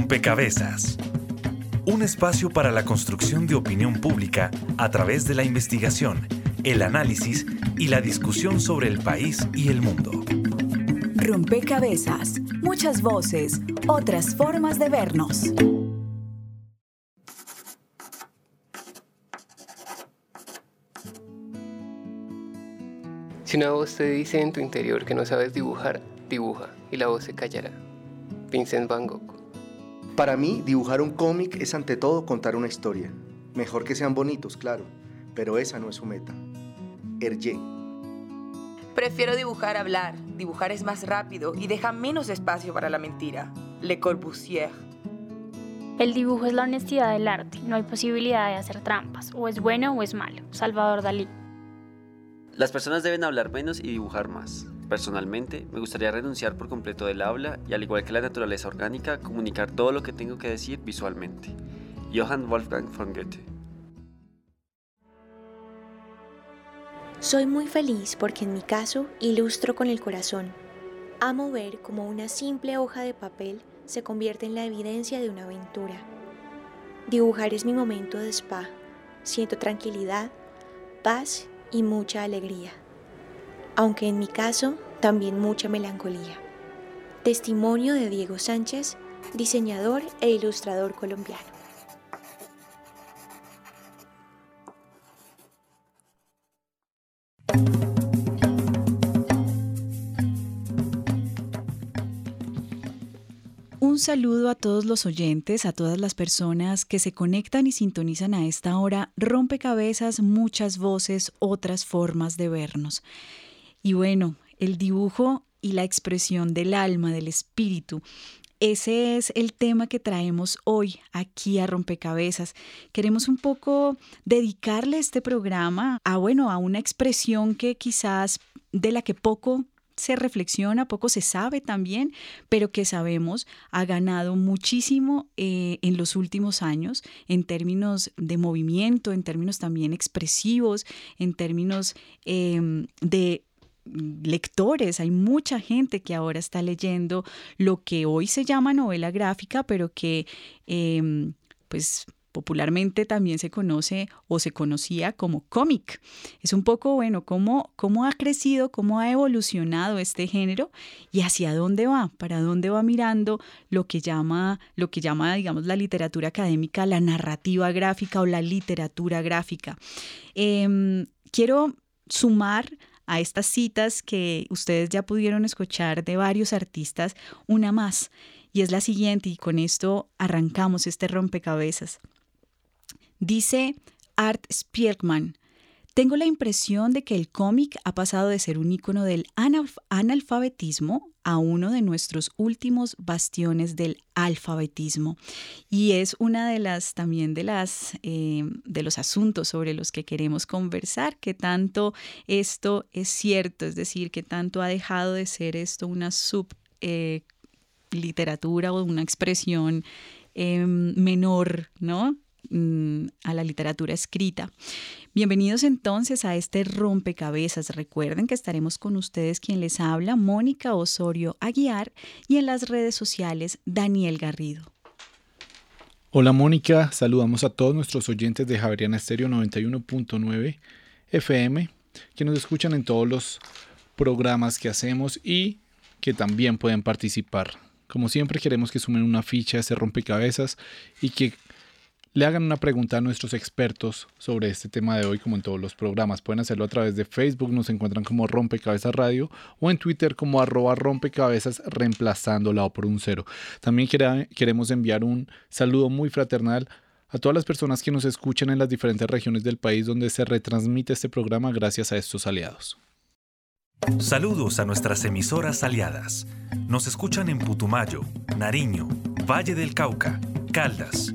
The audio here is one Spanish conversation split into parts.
Rompecabezas. Un espacio para la construcción de opinión pública a través de la investigación, el análisis y la discusión sobre el país y el mundo. Rompecabezas, muchas voces, otras formas de vernos. Si una voz te dice en tu interior que no sabes dibujar, dibuja y la voz se callará. Vincent Van Gogh. Para mí, dibujar un cómic es ante todo contar una historia. Mejor que sean bonitos, claro, pero esa no es su meta. Hergé. Prefiero dibujar hablar. Dibujar es más rápido y deja menos espacio para la mentira. Le Corbusier. El dibujo es la honestidad del arte. No hay posibilidad de hacer trampas. O es bueno o es malo. Salvador Dalí. Las personas deben hablar menos y dibujar más. Personalmente, me gustaría renunciar por completo del habla y, al igual que la naturaleza orgánica, comunicar todo lo que tengo que decir visualmente. Johann Wolfgang von Goethe. Soy muy feliz porque en mi caso ilustro con el corazón. Amo ver cómo una simple hoja de papel se convierte en la evidencia de una aventura. Dibujar es mi momento de spa. Siento tranquilidad, paz y mucha alegría, aunque en mi caso también mucha melancolía. Testimonio de Diego Sánchez, diseñador e ilustrador colombiano. Un saludo a todos los oyentes, a todas las personas que se conectan y sintonizan a esta hora. Rompecabezas, muchas voces, otras formas de vernos. Y bueno, el dibujo y la expresión del alma, del espíritu. Ese es el tema que traemos hoy aquí a Rompecabezas. Queremos un poco dedicarle este programa a, bueno, a una expresión que quizás de la que poco se reflexiona, poco se sabe también, pero que sabemos ha ganado muchísimo eh, en los últimos años en términos de movimiento, en términos también expresivos, en términos em, de lectores, hay mucha gente que ahora está leyendo lo que hoy se llama novela gráfica, pero que em, pues popularmente también se conoce o se conocía como cómic. Es un poco, bueno, cómo, cómo ha crecido, cómo ha evolucionado este género y hacia dónde va, para dónde va mirando lo que llama, lo que llama, digamos, la literatura académica, la narrativa gráfica o la literatura gráfica. Em, quiero sumar a estas citas que ustedes ya pudieron escuchar de varios artistas, una más, y es la siguiente, y con esto arrancamos este rompecabezas. Dice Art Spiegelman, tengo la impresión de que el cómic ha pasado de ser un icono del analfabetismo a uno de nuestros últimos bastiones del alfabetismo. Y es una de las también de las eh, de los asuntos sobre los que queremos conversar, que tanto esto es cierto, es decir, que tanto ha dejado de ser esto una sub eh, literatura o una expresión em, menor, ¿no? Mm, a la literatura escrita. Bienvenidos entonces a este rompecabezas. Recuerden que estaremos con ustedes quien les habla, Mónica Osorio Aguiar, y en las redes sociales, Daniel Garrido. Hola Mónica, saludamos a todos nuestros oyentes de Javeriana Estéreo 91.9 FM, que nos escuchan en todos los programas que hacemos y que también pueden participar. Como siempre queremos que sumen una ficha a ese rompecabezas y que le hagan una pregunta a nuestros expertos sobre este tema de hoy, como en todos los programas. Pueden hacerlo a través de Facebook, nos encuentran como Rompecabezas Radio, o en Twitter como arroba rompecabezas, reemplazando la O por un cero. También queremos enviar un saludo muy fraternal a todas las personas que nos escuchan en las diferentes regiones del país donde se retransmite este programa gracias a estos aliados. Saludos a nuestras emisoras aliadas. Nos escuchan en Putumayo, Nariño, Valle del Cauca, Caldas,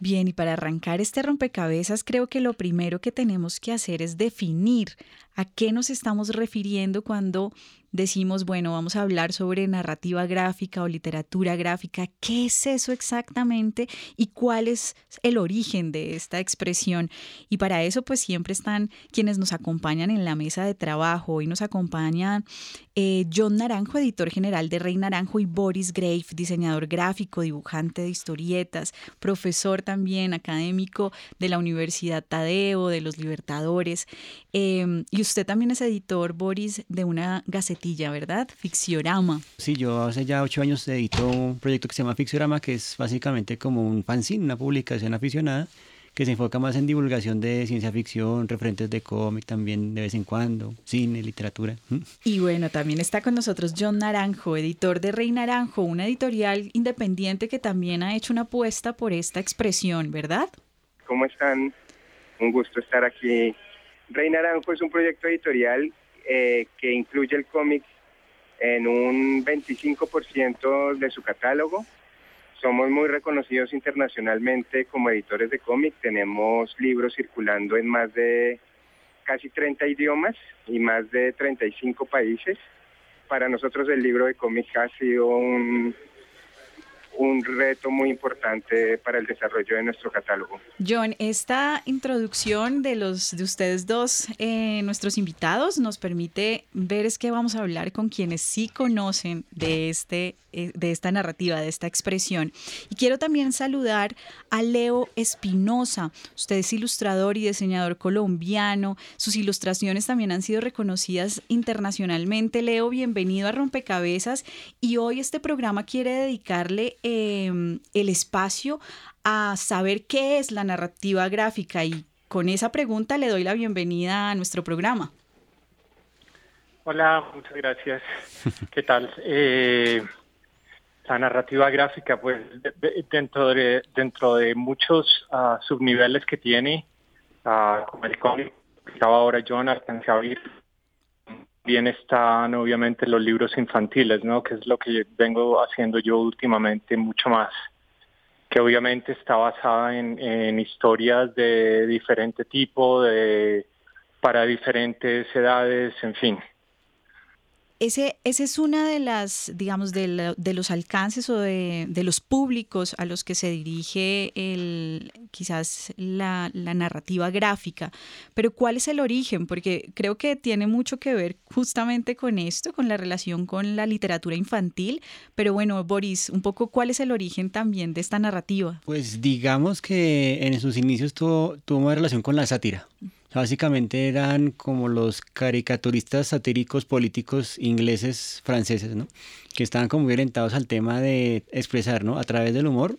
Bien, y para arrancar este rompecabezas, creo que lo primero que tenemos que hacer es definir a qué nos estamos refiriendo cuando decimos, bueno, vamos a hablar sobre narrativa gráfica o literatura gráfica, ¿qué es eso exactamente y cuál es el origen de esta expresión? Y para eso pues siempre están quienes nos acompañan en la mesa de trabajo. Hoy nos acompañan eh, John Naranjo, editor general de Rey Naranjo, y Boris Grave, diseñador gráfico, dibujante de historietas, profesor también académico de la Universidad Tadeo, de los Libertadores. Em, y usted también es editor, Boris, de una gaceta ¿verdad? Ficciorama. Sí, yo hace ya ocho años edito un proyecto que se llama Ficciorama, que es básicamente como un fanzine, una publicación aficionada, que se enfoca más en divulgación de ciencia ficción, referentes de cómic también de vez en cuando, cine, literatura. Y bueno, también está con nosotros John Naranjo, editor de Rey Naranjo, una editorial independiente que también ha hecho una apuesta por esta expresión, ¿verdad? ¿Cómo están? Un gusto estar aquí. Rey Naranjo es un proyecto editorial eh, que incluye el cómic en un 25% de su catálogo. Somos muy reconocidos internacionalmente como editores de cómic. Tenemos libros circulando en más de casi 30 idiomas y más de 35 países. Para nosotros el libro de cómic ha sido un, un reto muy importante para el desarrollo de nuestro catálogo. John, esta introducción de los de ustedes dos, eh, nuestros invitados, nos permite ver es que vamos a hablar con quienes sí conocen de este eh, de esta narrativa, de esta expresión. Y quiero también saludar a Leo Espinosa. Usted es ilustrador y diseñador colombiano. Sus ilustraciones también han sido reconocidas internacionalmente. Leo, bienvenido a Rompecabezas. Y hoy este programa quiere dedicarle em, el espacio a saber qué es la narrativa gráfica. Y con esa pregunta le doy la bienvenida a nuestro programa. Hola, muchas gracias. ¿Qué tal? Eh, la narrativa gráfica, pues dentro de, dentro de muchos uh, subniveles que tiene, uh, como el cómic ahora John, alcancé a bien están obviamente los libros infantiles, ¿no? Que es lo que vengo haciendo yo últimamente mucho más, que obviamente está basada en, en historias de diferente tipo, de para diferentes edades, en fin. Ese, ese es una de las, digamos, de, de los alcances o de, de, los públicos a los que se dirige el, quizás la, la, narrativa gráfica. Pero ¿cuál es el origen? Porque creo que tiene mucho que ver justamente con esto, con la relación con la literatura infantil. Pero bueno, Boris, un poco cuál es el origen también de esta narrativa. Pues digamos que en sus inicios tuvo, tuvo una relación con la sátira. Básicamente eran como los caricaturistas satíricos políticos ingleses, franceses, ¿no? Que estaban como muy orientados al tema de expresar, ¿no? A través del humor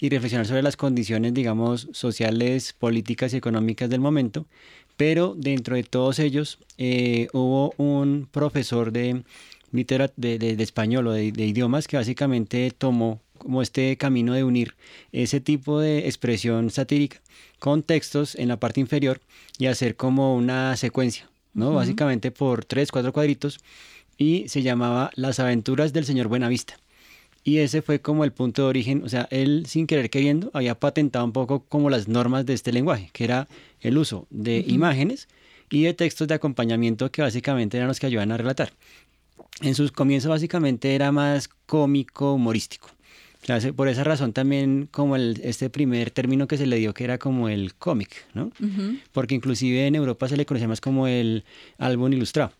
y reflexionar sobre las condiciones, digamos, sociales, políticas y económicas del momento. Pero dentro de todos ellos eh, hubo un profesor de, de, de, español o de idiomas que básicamente tomó como este camino de unir ese tipo de expresión satírica con textos en la parte inferior y hacer como una secuencia, ¿no? Básicamente por tres, cuatro cuadritos y se llamaba Las aventuras del señor Buenavista. Y ese fue como el punto de origen, o sea, él sin querer queriendo había patentado un poco como las normas de este lenguaje, que era el uso de imágenes y de textos de acompañamiento que básicamente eran los que ayudaban a relatar. En sus comienzos básicamente era más cómico, humorístico. Por esa razón también como el, este primer término que se le dio que era como el cómic, ¿no? Porque inclusive en Europa se le conocía más como el álbum ilustrado.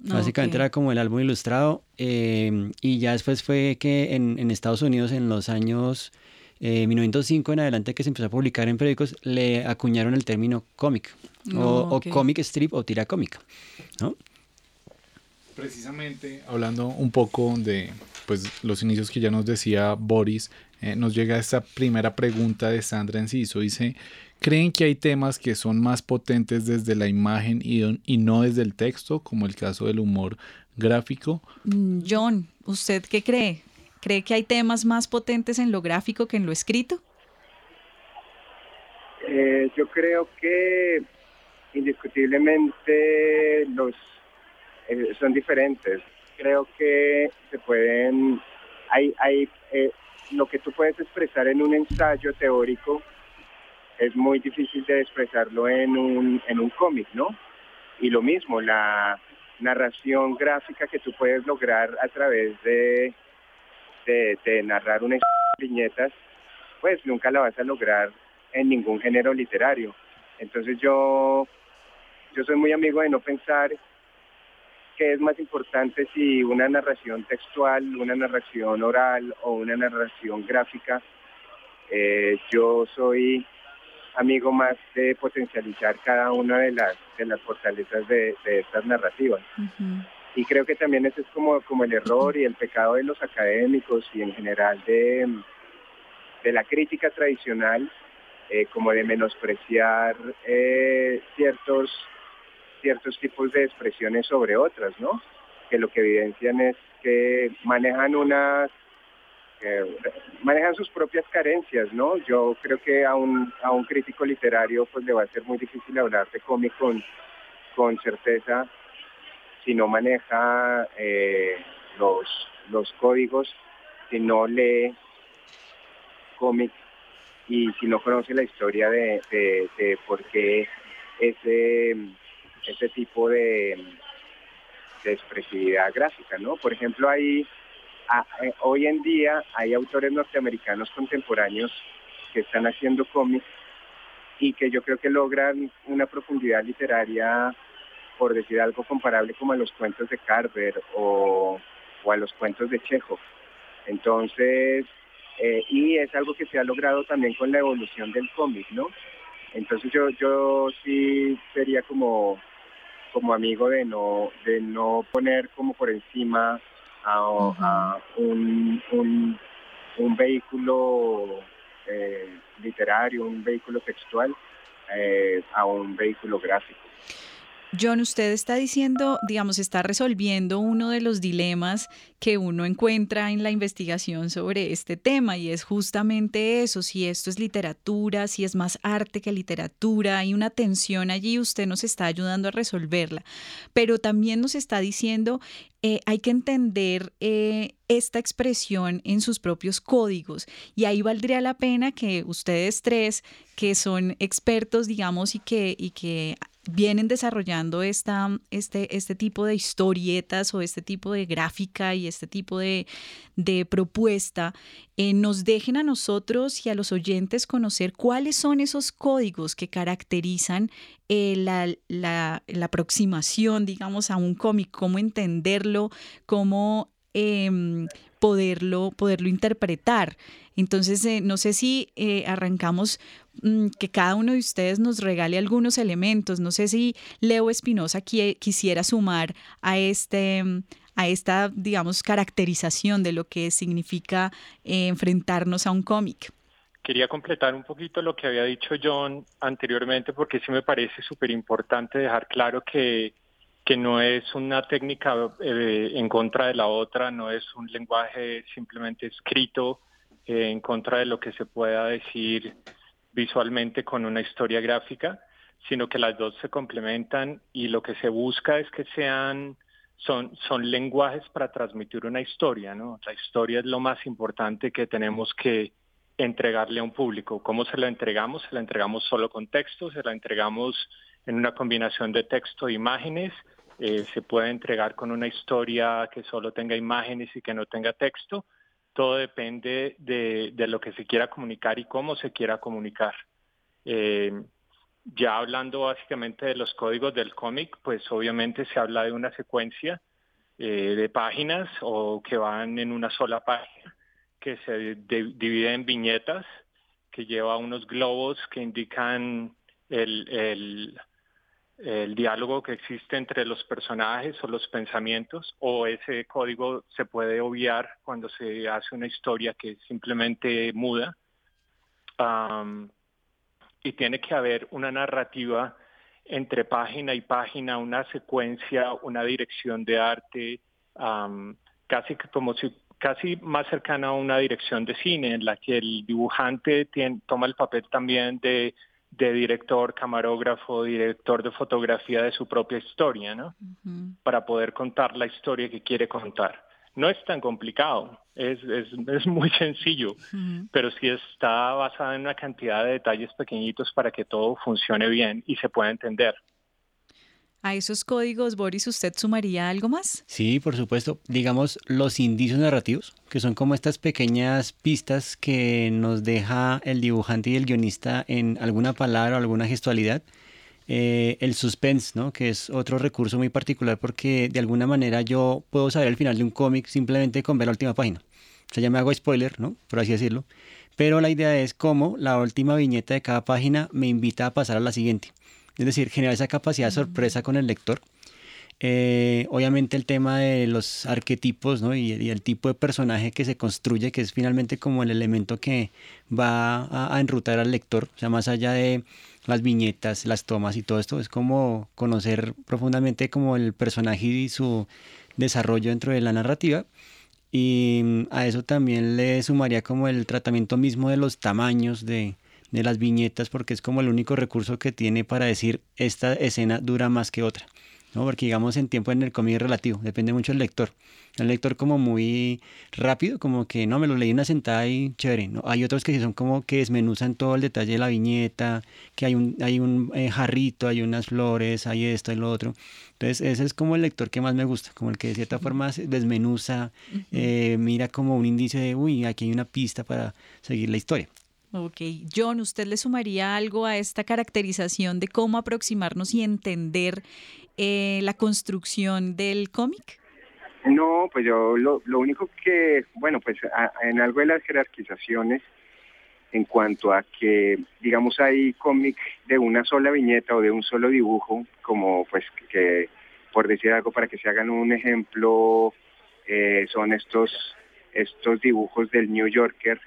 Básicamente era como el álbum ilustrado eh, y ya después fue que en, en Estados Unidos en los años eh, 1905 en adelante que se empezó a publicar en periódicos le acuñaron el término cómic o, o cómic strip o tira cómica, ¿no? Precisamente hablando un poco de pues, los inicios que ya nos decía Boris, eh, nos llega esta primera pregunta de Sandra Enciso. Dice, ¿creen que hay temas que son más potentes desde la imagen y, y no desde el texto, como el caso del humor gráfico? Mm, John, ¿usted qué cree? ¿Cree que hay temas más potentes en lo gráfico que en lo escrito? Eh, yo creo que indiscutiblemente los eh, son diferentes. Creo que se pueden, hay, hay eh, lo que tú puedes expresar en un ensayo teórico es muy difícil de expresarlo en un, en un cómic, ¿no? Y lo mismo, la narración gráfica que tú puedes lograr a través de, de, de narrar unas viñetas, pues nunca la vas a lograr en ningún género literario. Entonces yo, yo soy muy amigo de no pensar que es más importante si una narración textual, una narración oral o una narración gráfica. Eh, yo soy amigo más de potencializar cada una de las, de las fortalezas de, estas narrativas. Y creo que también ese es como, como el error y el pecado de los académicos y en general de, de la crítica tradicional, eh, como de menospreciar eh, ciertos, ciertos tipos de expresiones sobre otras, ¿no? Que lo que evidencian es que manejan unas manejan sus propias carencias, ¿no? Yo creo que a un, a un crítico literario pues le va a ser muy difícil hablar de cómic con, con certeza si no maneja eh, los, los códigos, si no lee cómic y si no conoce la historia de, de, por qué ese, ese tipo de, expresividad gráfica, ¿no? Por ejemplo, hay eh, hoy en día hay autores norteamericanos contemporáneos que están haciendo cómics y que yo creo que logran una profundidad literaria, por decir algo comparable como a los cuentos de Carver o, a los cuentos de Chekhov. Entonces, eh, y es algo que se ha logrado también con la evolución del cómic, ¿no? Entonces yo, yo sí sería como, como amigo de no, de no poner como por encima a, un, un, vehículo eh, literario, un vehículo textual, eh, a un vehículo gráfico. John, usted está diciendo, digamos, está resolviendo uno de los dilemas que uno encuentra en la investigación sobre este tema y es justamente eso, si esto es literatura, si es más arte que literatura, hay una tensión allí, usted nos está ayudando a resolverla, pero también nos está diciendo, eh, hay que entender eh, esta expresión en sus propios códigos y ahí valdría la pena que ustedes tres, que son expertos, digamos, y que, y que vienen desarrollando esta, este, este tipo de historietas o este tipo de gráfica y este tipo de, propuesta, eh, nos dejen a nosotros y a los oyentes conocer cuáles son esos códigos que caracterizan eh, la, la, aproximación, digamos, a un cómic, cómo entenderlo, cómo em, poderlo, poderlo interpretar. Entonces, eh, no sé si arrancamos Mm, que cada uno de ustedes nos regale algunos elementos. No sé si Leo Espinosa quisiera sumar a este a esta, digamos, caracterización de lo que significa eh, enfrentarnos a un cómic. Quería completar un poquito lo que había dicho John anteriormente, porque sí me parece súper importante dejar claro que, que no es una técnica eh, en contra de la otra, no es un lenguaje simplemente escrito eh, en contra de lo que se pueda decir visualmente con una historia gráfica, sino que las dos se complementan y lo que se busca es que sean son, son lenguajes para transmitir una historia, ¿no? La historia es lo más importante que tenemos que entregarle a un público. ¿Cómo se la entregamos? Se la entregamos solo con texto, se la entregamos en una combinación de texto e imágenes, eh, se puede entregar con una historia que solo tenga imágenes y que no tenga texto, todo depende de, lo que se quiera comunicar y cómo se quiera comunicar. Eh, ya hablando básicamente de los códigos del cómic, pues obviamente se habla de una secuencia eh, de páginas o que van en una sola página, que se divide en viñetas, que lleva unos globos que indican el diálogo que existe entre los personajes o los pensamientos, o ese código se puede obviar cuando se hace una historia que simplemente muda. y tiene que haber una narrativa entre página y página, una secuencia, una dirección de arte, casi como si casi más cercana a una dirección de cine en la que el dibujante toma el papel también de de director, camarógrafo, director de fotografía de su propia historia, ¿no? Para poder contar la historia que quiere contar. No es tan complicado, es, es, muy sencillo, pero sí está basada en una cantidad de detalles pequeñitos para que todo funcione bien y se pueda entender. ¿A esos códigos, Boris, usted sumaría algo más? Sí, por supuesto. Digamos, los indicios narrativos, que son como estas pequeñas pistas que nos deja el dibujante y el guionista en alguna palabra o alguna gestualidad. Eh, el suspense, ¿no? que es otro recurso muy particular porque de alguna manera yo puedo saber el final de un cómic simplemente con ver la última página. O sea, ya me hago spoiler, ¿no? por así decirlo. Pero la idea es cómo la última viñeta de cada página me invita a pasar a la siguiente. Es decir, generar esa capacidad de sorpresa con el lector. Eh, obviamente el tema de los arquetipos ¿no? y, el tipo de personaje que se construye, que es finalmente como el elemento que va a, a, enrutar al lector, o sea, más allá de las viñetas, las tomas y todo esto, es como conocer profundamente como el personaje y su desarrollo dentro de la narrativa. Y mm, a eso también le sumaría como el tratamiento mismo de los tamaños de, de las viñetas porque es como el único recurso que tiene para decir esta escena dura más que otra. ¿no? Porque digamos en tiempo en el cómic es relativo, depende mucho del lector. El lector como muy rápido, como que no, me lo leí una sentada y chévere. ¿no? Hay otros que son como que desmenuzan todo el detalle de la viñeta, que hay un, hay un eh, jarrito, hay unas flores, hay esto y lo otro. Entonces ese es como el lector que más me gusta, como el que de cierta forma desmenuza, eh, mira como un índice de, uy, aquí hay una pista para seguir la historia. Ok, John, ¿usted le sumaría algo a esta caracterización de cómo aproximarnos y entender eh, la construcción del cómic? No, pues yo lo, único que, bueno, pues en algo de las jerarquizaciones, en cuanto a que, digamos, hay cómic de una sola viñeta o de un solo dibujo, como pues que, por decir algo, para que se hagan un ejemplo, eh, son estos, estos dibujos del New Yorker,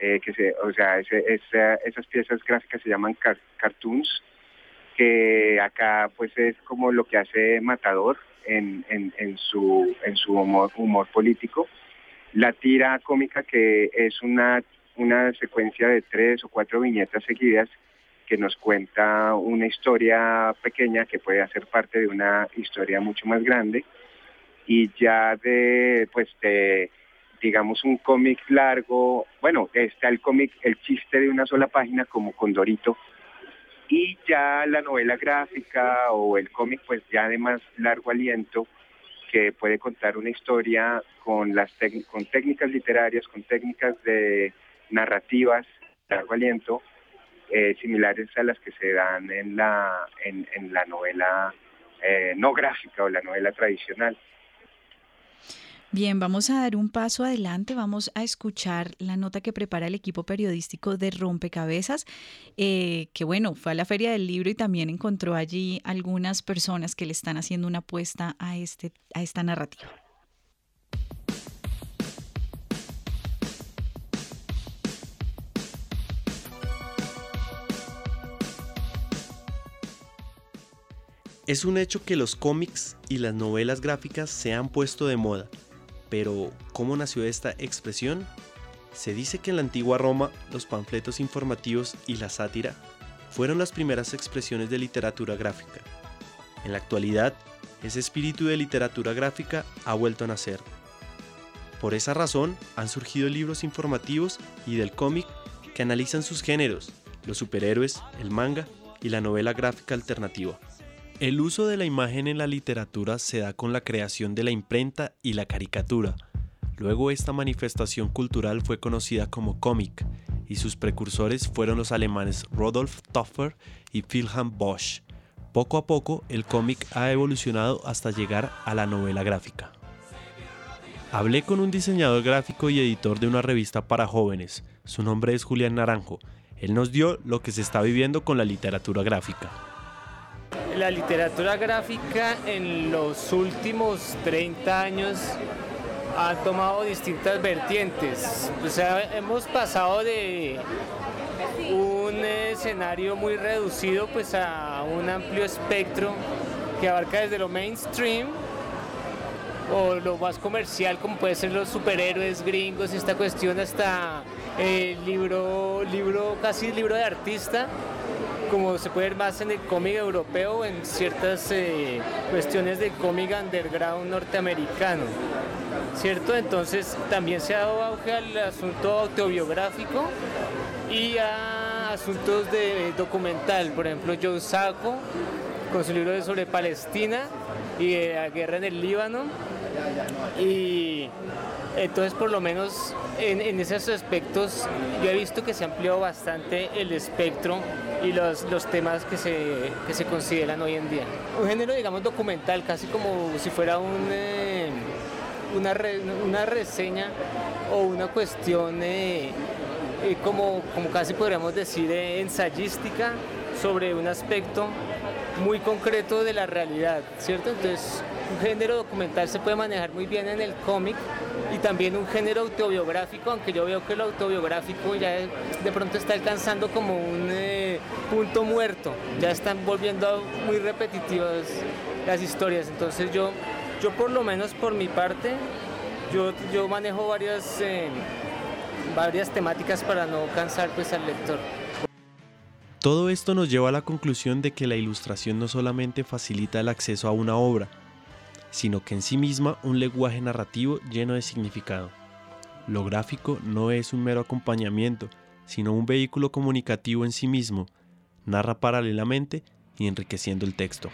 eh, que se, o sea, esas piezas gráficas se llaman cartoons, que acá pues es como lo que hace Matador en, en, su, en su humor, humor político. La tira cómica que es una, una secuencia de tres o cuatro viñetas seguidas que nos cuenta una historia pequeña que puede hacer parte de una historia mucho más grande y ya de pues de digamos, un cómic largo, bueno, está el cómic, el chiste de una sola página como Condorito, y ya la novela gráfica o el cómic, pues ya de más largo aliento, que puede contar una historia con, las con técnicas literarias, con técnicas de narrativas, largo aliento, eh, similares a las que se dan en la, en, la novela eh, no gráfica o la novela tradicional. Bien, vamos a dar un paso adelante, vamos a escuchar la nota que prepara el equipo periodístico de Rompecabezas, eh, que bueno, fue a la Feria del Libro y también encontró allí algunas personas que le están haciendo una apuesta a, este, a esta narrativa. Es un hecho que los cómics y las novelas gráficas se han puesto de moda pero, ¿cómo nació esta expresión? Se dice que en la antigua Roma los panfletos informativos y la sátira fueron las primeras expresiones de literatura gráfica. En la actualidad, ese espíritu de literatura gráfica ha vuelto a nacer. Por esa razón han surgido libros informativos y del cómic que analizan sus géneros, los superhéroes, el manga y la novela gráfica alternativa. El uso de la imagen en la literatura se da con la creación de la imprenta y la caricatura. Luego esta manifestación cultural fue conocida como cómic y sus precursores fueron los alemanes Rodolf Toffer y Wilhelm Bosch. Poco a poco el cómic ha evolucionado hasta llegar a la novela gráfica. Hablé con un diseñador gráfico y editor de una revista para jóvenes. Su nombre es Julián Naranjo. Él nos dio lo que se está viviendo con la literatura gráfica la literatura gráfica en los últimos 30 años ha tomado distintas vertientes. O sea, hemos pasado de un escenario muy reducido pues a un amplio espectro que abarca desde lo mainstream o lo más comercial como puede ser los superhéroes gringos esta cuestión hasta el libro, libro casi libro de artista como se puede ver más en el cómic europeo, en ciertas eh, cuestiones de cómic underground norteamericano. ¿Cierto? Entonces también se ha dado auge al asunto autobiográfico y a asuntos de documental. Por ejemplo, Joe Sacco con su libro sobre Palestina y la guerra en el Líbano. Y entonces por lo menos en, esos aspectos yo he visto que se ha ampliado bastante el espectro y los, los temas que se, que se consideran hoy en día. Un género, digamos, documental, casi como si fuera eh, una, una reseña o una cuestión eh, eh, como, como casi podríamos decir ensayística sobre un aspecto muy concreto de la realidad, ¿cierto? Entonces, un género documental se puede manejar muy bien en el cómic y también un género autobiográfico, aunque yo veo que lo autobiográfico ya de pronto está alcanzando como un eh, punto muerto, ya están volviendo muy repetitivas las historias, entonces yo, yo por lo menos por mi parte, yo, yo manejo varias, eh, varias temáticas para no cansar pues al lector. Todo esto nos lleva a la conclusión de que la ilustración no solamente facilita el acceso a una obra, sino que en sí misma un lenguaje narrativo lleno de significado. Lo gráfico no es un mero acompañamiento, sino un vehículo comunicativo en sí mismo, narra paralelamente y enriqueciendo el texto.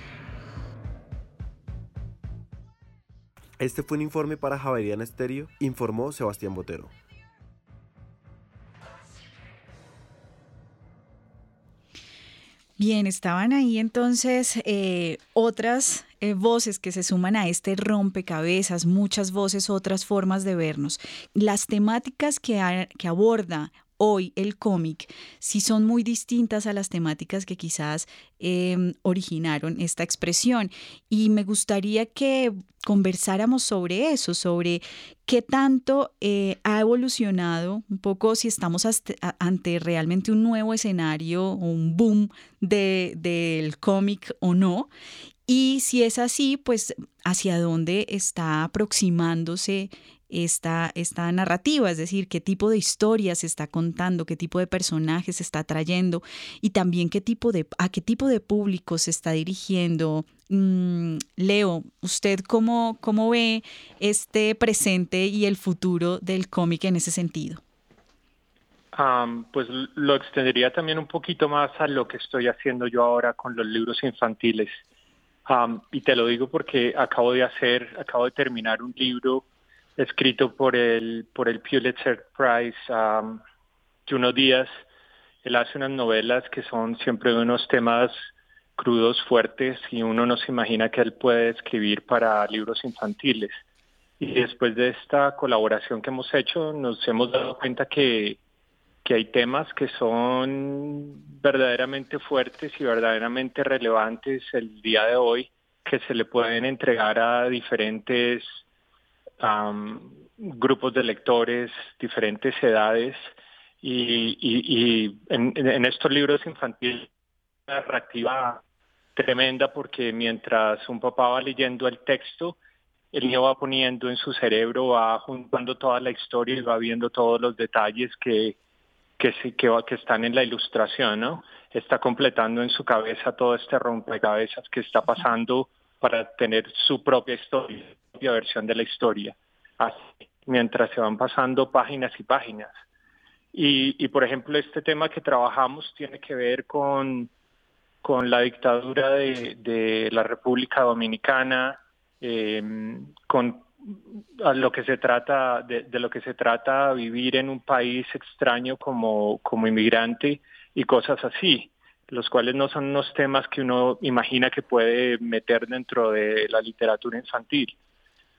Este fue un informe para Javeriana Estéreo, informó Sebastián Botero. Bien, estaban ahí entonces eh, otras eh, voces que se suman a este rompecabezas, muchas voces, otras formas de vernos. Las temáticas que, que aborda hoy el cómic sí son muy distintas a las temáticas que quizás em, originaron esta expresión. Y me gustaría que conversáramos sobre eso, sobre qué tanto eh, ha evolucionado, un poco si estamos ante realmente un nuevo escenario o un boom del cómic o no. Y si es así, pues hacia dónde está aproximándose esta, esta narrativa, es decir, qué tipo de historias se está contando, qué tipo de personajes se está trayendo y también qué tipo de, a qué tipo de público se está dirigiendo. Mm, Leo, ¿usted cómo, cómo ve este presente y el futuro del cómic en ese sentido? pues lo extendería también un poquito más a lo que estoy haciendo yo ahora con los libros infantiles. y te lo digo porque acabo de hacer, acabo de terminar un libro escrito por el, por el Pulitzer Prize, um, Juno Díaz. Él hace unas novelas que son siempre unos temas crudos, fuertes, y uno no se imagina que él puede escribir para libros infantiles. Y después de esta colaboración que hemos hecho, nos hemos dado cuenta que, que hay temas que son verdaderamente fuertes y verdaderamente relevantes el día de hoy, que se le pueden entregar a diferentes grupos de lectores, diferentes edades, y, en, estos libros infantiles narrativa tremenda porque mientras un papá va leyendo el texto, el niño va poniendo en su cerebro, va juntando toda la historia y va viendo todos los detalles que, que, que, que están en la ilustración, ¿no? Está completando en su cabeza todo este rompecabezas que está pasando para tener su propia historia, propia versión de la historia, así, mientras se van pasando páginas y páginas. Y, por ejemplo, este tema que trabajamos tiene que ver con, con la dictadura de, la República Dominicana, em, con a lo que se trata de, lo que se trata vivir en un país extraño como, como inmigrante y cosas así los cuales no son unos temas que uno imagina que puede meter dentro de la literatura infantil.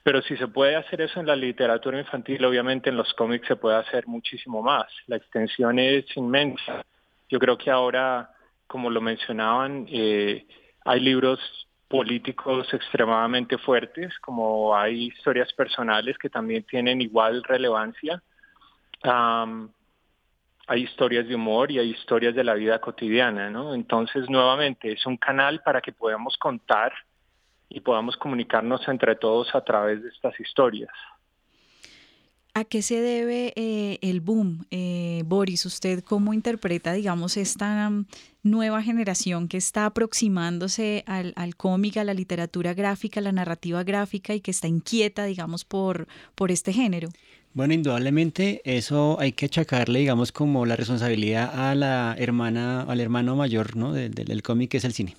Pero si se puede hacer eso en la literatura infantil, obviamente en los cómics se puede hacer muchísimo más. La extensión es inmensa. Yo creo que ahora, como lo mencionaban, eh, hay libros políticos extremadamente fuertes, como hay historias personales que también tienen igual relevancia hay historias de humor y hay historias de la vida cotidiana, ¿no? Entonces, nuevamente, es un canal para que podamos contar y podamos comunicarnos entre todos a través de estas historias. ¿A qué se debe eh, el boom? Eh, Boris, ¿usted cómo interpreta, digamos, esta nueva generación que está aproximándose al, al cómic, a la literatura gráfica, a la narrativa gráfica y que está inquieta, digamos, por, por este género? Bueno, indudablemente eso hay que achacarle, digamos, como la responsabilidad a la hermana, al hermano mayor, ¿no? Del, del, cómic, que es el cine.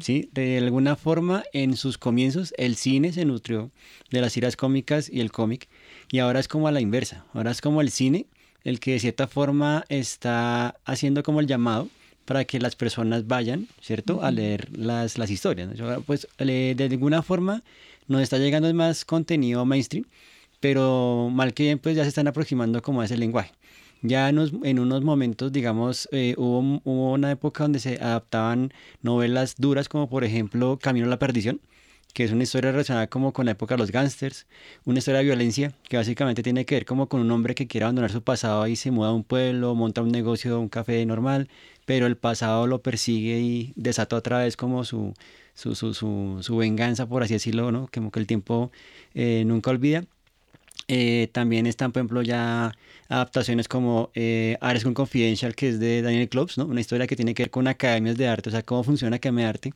¿sí? De alguna forma, en sus comienzos, el cine se nutrió de las tiras cómicas y el cómic, y ahora es como a la inversa. Ahora es como el cine el que de cierta forma está haciendo como el llamado para que las personas vayan, ¿cierto?, a leer las, las historias. Pues de alguna forma nos está llegando más contenido mainstream pero mal que bien pues ya se están aproximando como a ese lenguaje. Ya en unos, momentos, digamos, eh, hubo, hubo, una época donde se adaptaban novelas duras como por ejemplo Camino a la Perdición, que es una historia relacionada como con la época de los gángsters, una historia de violencia que básicamente tiene que ver como con un hombre que quiere abandonar su pasado y se muda a un pueblo, monta un negocio, un café normal, pero el pasado lo persigue y desata otra vez como su, su, su, su, venganza, por así decirlo, ¿no? Como que el tiempo eh, nunca olvida. Eh, también están, por ejemplo, ya adaptaciones como eh, Ares Confidential, que es de Daniel Klops, ¿no? Una historia que tiene que ver con academias de arte, o sea, cómo funciona Academia de Arte.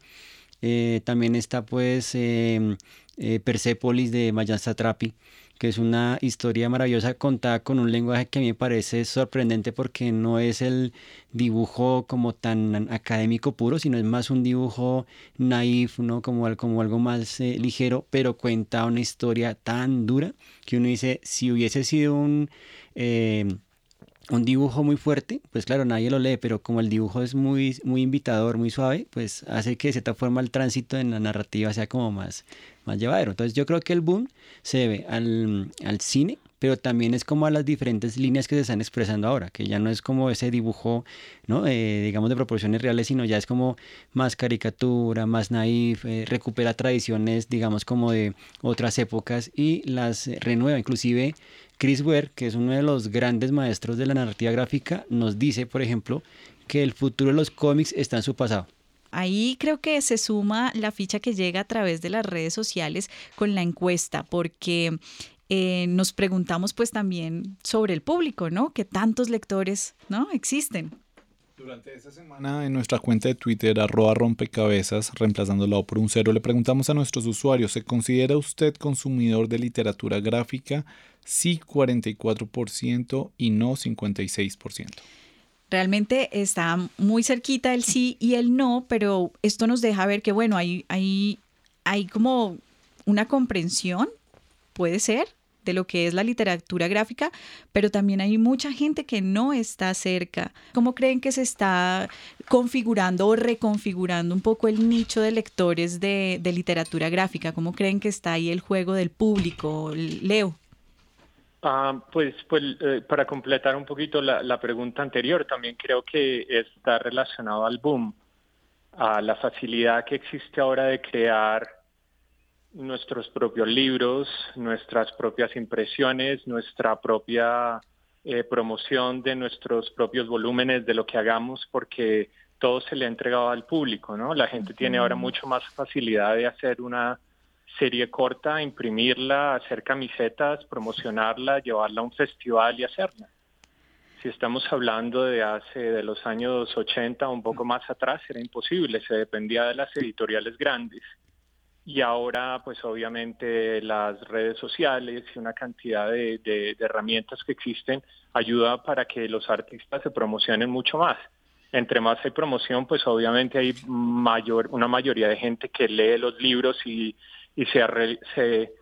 Eh, también está, pues, em, eh, Persepolis de Mayan Satrapi, que es una historia maravillosa contada con un lenguaje que a mí me parece sorprendente porque no es el dibujo como tan académico puro, sino es más un dibujo naif, ¿no? como, algo más eh, ligero, pero cuenta una historia tan dura que uno dice, si hubiese sido un... Eh, un dibujo muy fuerte, pues claro, nadie lo lee, pero como el dibujo es muy, muy invitador, muy suave, pues hace que de cierta forma el tránsito en la narrativa sea como más, más llevadero. Entonces yo creo que el boom se debe al, al cine, pero también es como a las diferentes líneas que se están expresando ahora, que ya no es como ese dibujo, ¿no? Eh, digamos, de proporciones reales, sino ya es como más caricatura, más naif, eh, recupera tradiciones, digamos, como de otras épocas y las renueva. Inclusive Chris Ware, que es uno de los grandes maestros de la narrativa gráfica, nos dice, por ejemplo, que el futuro de los cómics está en su pasado. Ahí creo que se suma la ficha que llega a través de las redes sociales con la encuesta, porque eh, nos preguntamos pues también sobre el público, ¿no? Que tantos lectores, ¿no? Existen. Durante esta semana en nuestra cuenta de Twitter, arroba rompecabezas, reemplazándola por un cero, le preguntamos a nuestros usuarios, ¿se considera usted consumidor de literatura gráfica? Sí 44% y no 56%. Realmente está muy cerquita el sí y el no, pero esto nos deja ver que, bueno, hay, hay, hay como una comprensión, puede ser, de lo que es la literatura gráfica, pero también hay mucha gente que no está cerca. ¿Cómo creen que se está configurando o reconfigurando un poco el nicho de lectores de, literatura gráfica? ¿Cómo creen que está ahí el juego del público? Leo. Ah, pues, pues eh, para completar un poquito la, la, pregunta anterior, también creo que está relacionado al boom, a la facilidad que existe ahora de crear nuestros propios libros, nuestras propias impresiones, nuestra propia eh, promoción de nuestros propios volúmenes, de lo que hagamos, porque todo se le ha entregado al público, ¿no? La gente tiene ahora mucho más facilidad de hacer una serie corta, imprimirla, hacer camisetas, promocionarla, llevarla a un festival y hacerla. Si estamos hablando de hace de los años 80 un poco más atrás, era imposible, se dependía de las editoriales grandes y ahora pues obviamente las redes sociales y una cantidad de, herramientas que existen ayuda para que los artistas se promocionen mucho más. Entre más hay promoción, pues obviamente hay mayor, una mayoría de gente que lee los libros y, y se, se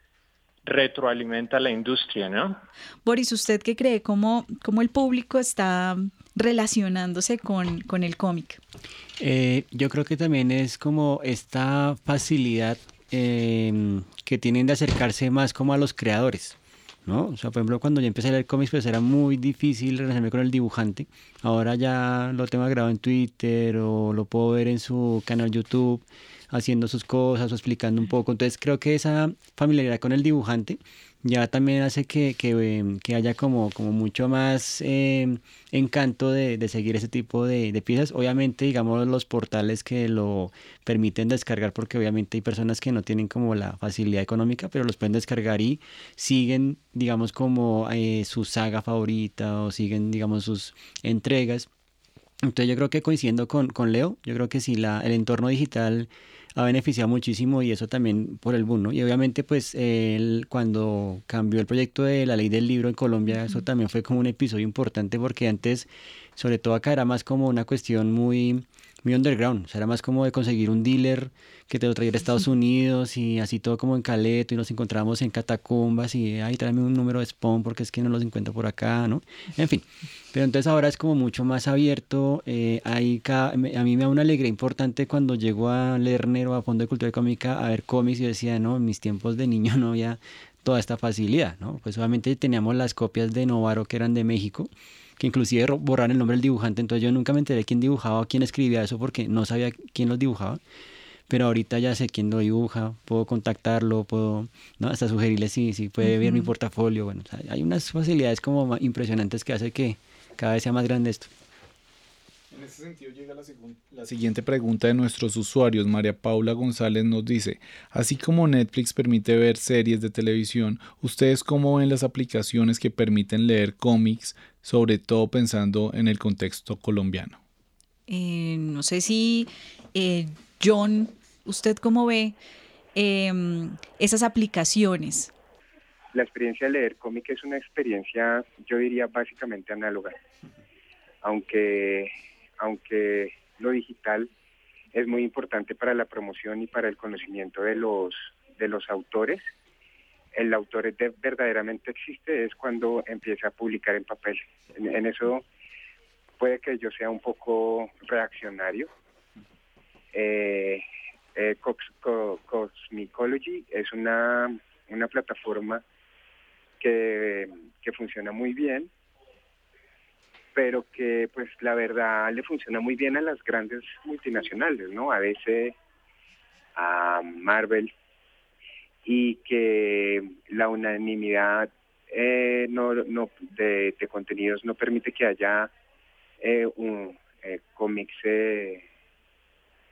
retroalimenta la industria, ¿no? Boris, ¿usted qué cree? ¿Cómo, cómo el público está relacionándose con, con el cómic? Eh, yo creo que también es como esta facilidad Em, que tienen de acercarse más como a los creadores. ¿no? O sea, por ejemplo, cuando yo empecé a leer cómics, pues era muy difícil relacionarme con el dibujante. Ahora ya lo tengo grabado en Twitter o lo puedo ver en su canal YouTube. Haciendo sus cosas o explicando un poco. Entonces creo que esa familiaridad con el dibujante ya también hace que, que, em, haya como, como mucho más em, encanto de, de, seguir ese tipo de, de, piezas. Obviamente, digamos, los portales que lo permiten descargar, porque obviamente hay personas que no tienen como la facilidad económica, pero los pueden descargar y siguen, digamos, como eh, su saga favorita o siguen, digamos, sus entregas. Entonces yo creo que coincidiendo con, con Leo, yo creo que si la, el entorno digital ha beneficiado muchísimo y eso también por el boom, ¿no? Y obviamente pues él, cuando cambió el proyecto de la ley del libro en Colombia, eso también fue como un episodio importante porque antes, sobre todo acá era más como una cuestión muy muy underground, o sea, era más como de conseguir un dealer que te lo trajera a Estados Unidos y así todo como en Caleto y nos encontramos en catacumbas y, ay, tráeme un número de Spawn porque es que no los encuentro por acá, ¿no? En fin, pero entonces ahora es como mucho más abierto, eh, hay a mí me da una alegría importante cuando llego a Lerner o a Fondo de Cultura Económica a ver cómics y decía, no, en mis tiempos de niño no había toda esta facilidad, ¿no? Pues obviamente teníamos las copias de Novaro que eran de México, que inclusive borran el nombre del dibujante, entonces yo nunca me enteré quién dibujaba o quién escribía eso porque no sabía quién los dibujaba, pero ahorita ya sé quién lo dibuja, puedo contactarlo, puedo ¿no? hasta sugerirle si, si puede ver mi portafolio, bueno, hay unas facilidades como impresionantes que hace que cada vez sea más grande esto. En ese sentido llega la, la, siguiente pregunta de nuestros usuarios. María Paula González nos dice, así como Netflix permite ver series de televisión, ¿ustedes cómo ven las aplicaciones que permiten leer cómics, sobre todo pensando en el contexto colombiano? Eh, no sé si eh, John, ¿usted cómo ve em, esas aplicaciones? La experiencia de leer cómic es una experiencia, yo diría, básicamente análoga. Aunque aunque lo digital es muy importante para la promoción y para el conocimiento de los, de los autores, el autor verdaderamente existe es cuando empieza a publicar en papel. En, eso puede que yo sea un poco reaccionario. Eh, eh, Cosmicology es una, una plataforma que, que funciona muy bien pero que pues la verdad le funciona muy bien a las grandes multinacionales, ¿no? A DC, a Marvel, y que la unanimidad eh, no, no, de, contenidos no permite que haya eh, un, eh, cómics eh,